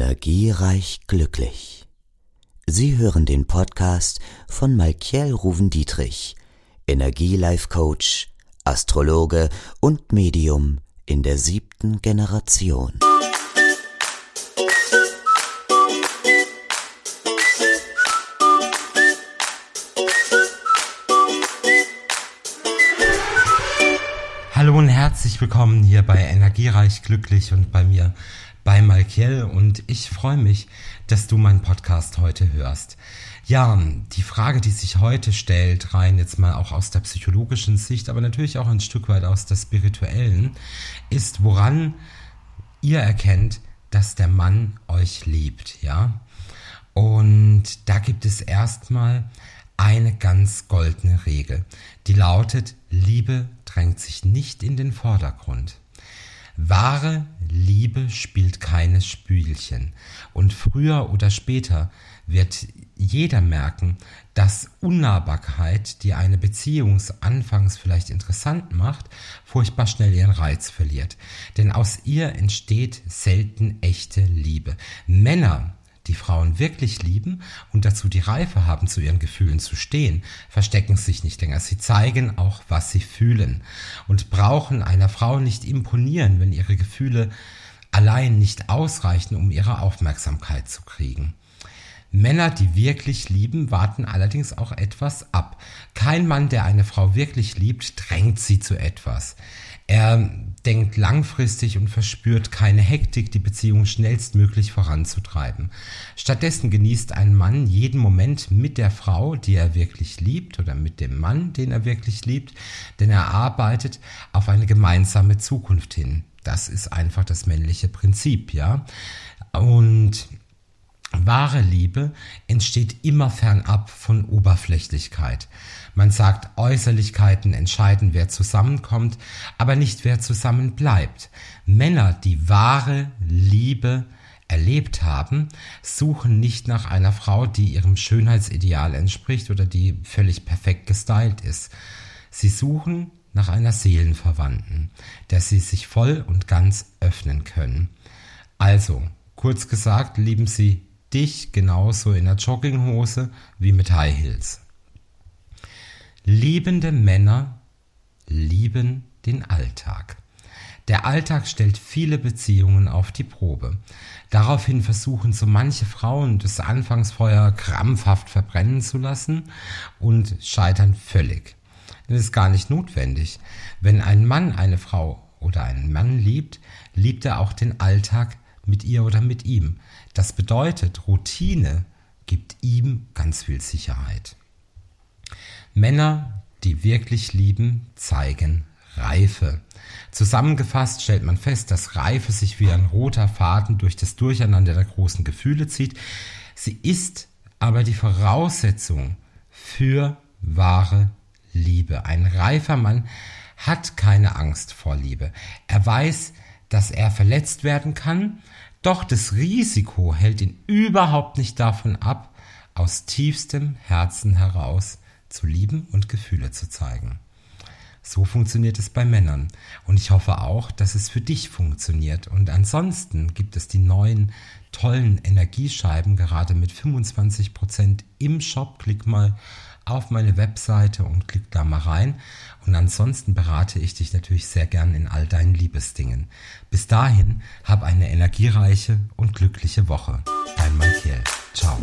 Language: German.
Energiereich glücklich. Sie hören den Podcast von Malkiel Ruven-Dietrich, Energielife Coach, Astrologe und Medium in der siebten Generation. Hallo und herzlich willkommen hier bei Energiereich Glücklich und bei mir bei Malkiel und ich freue mich, dass du meinen Podcast heute hörst. Ja, die Frage, die sich heute stellt, rein jetzt mal auch aus der psychologischen Sicht, aber natürlich auch ein Stück weit aus der spirituellen, ist, woran ihr erkennt, dass der Mann euch liebt, ja? Und da gibt es erstmal eine ganz goldene Regel, die lautet, Liebe drängt sich nicht in den Vordergrund. Wahre Liebe spielt keine Spielchen. Und früher oder später wird jeder merken, dass Unnahbarkeit, die eine Beziehung anfangs vielleicht interessant macht, furchtbar schnell ihren Reiz verliert. Denn aus ihr entsteht selten echte Liebe. Männer die Frauen wirklich lieben und dazu die Reife haben, zu ihren Gefühlen zu stehen, verstecken sich nicht länger. Sie zeigen auch, was sie fühlen und brauchen einer Frau nicht imponieren, wenn ihre Gefühle allein nicht ausreichen, um ihre Aufmerksamkeit zu kriegen. Männer, die wirklich lieben, warten allerdings auch etwas ab. Kein Mann, der eine Frau wirklich liebt, drängt sie zu etwas. Er denkt langfristig und verspürt keine Hektik, die Beziehung schnellstmöglich voranzutreiben. Stattdessen genießt ein Mann jeden Moment mit der Frau, die er wirklich liebt, oder mit dem Mann, den er wirklich liebt, denn er arbeitet auf eine gemeinsame Zukunft hin. Das ist einfach das männliche Prinzip, ja. Und Wahre Liebe entsteht immer fernab von Oberflächlichkeit. Man sagt, Äußerlichkeiten entscheiden, wer zusammenkommt, aber nicht wer zusammen bleibt. Männer, die wahre Liebe erlebt haben, suchen nicht nach einer Frau, die ihrem Schönheitsideal entspricht oder die völlig perfekt gestylt ist. Sie suchen nach einer Seelenverwandten, der sie sich voll und ganz öffnen können. Also, kurz gesagt, lieben sie dich genauso in der Jogginghose wie mit High Heels. Liebende Männer lieben den Alltag. Der Alltag stellt viele Beziehungen auf die Probe. Daraufhin versuchen so manche Frauen das Anfangsfeuer krampfhaft verbrennen zu lassen und scheitern völlig. Das ist gar nicht notwendig. Wenn ein Mann eine Frau oder einen Mann liebt, liebt er auch den Alltag mit ihr oder mit ihm. Das bedeutet, Routine gibt ihm ganz viel Sicherheit. Männer, die wirklich lieben, zeigen Reife. Zusammengefasst stellt man fest, dass Reife sich wie ein roter Faden durch das Durcheinander der großen Gefühle zieht. Sie ist aber die Voraussetzung für wahre Liebe. Ein reifer Mann hat keine Angst vor Liebe. Er weiß, dass er verletzt werden kann, doch das Risiko hält ihn überhaupt nicht davon ab, aus tiefstem Herzen heraus zu lieben und Gefühle zu zeigen. So funktioniert es bei Männern. Und ich hoffe auch, dass es für dich funktioniert. Und ansonsten gibt es die neuen tollen Energiescheiben gerade mit 25 Prozent im Shop. Klick mal auf meine Webseite und klick da mal rein. Und ansonsten berate ich dich natürlich sehr gern in all deinen Liebesdingen. Bis dahin, hab eine energiereiche und glückliche Woche. Dein Michael. Ciao.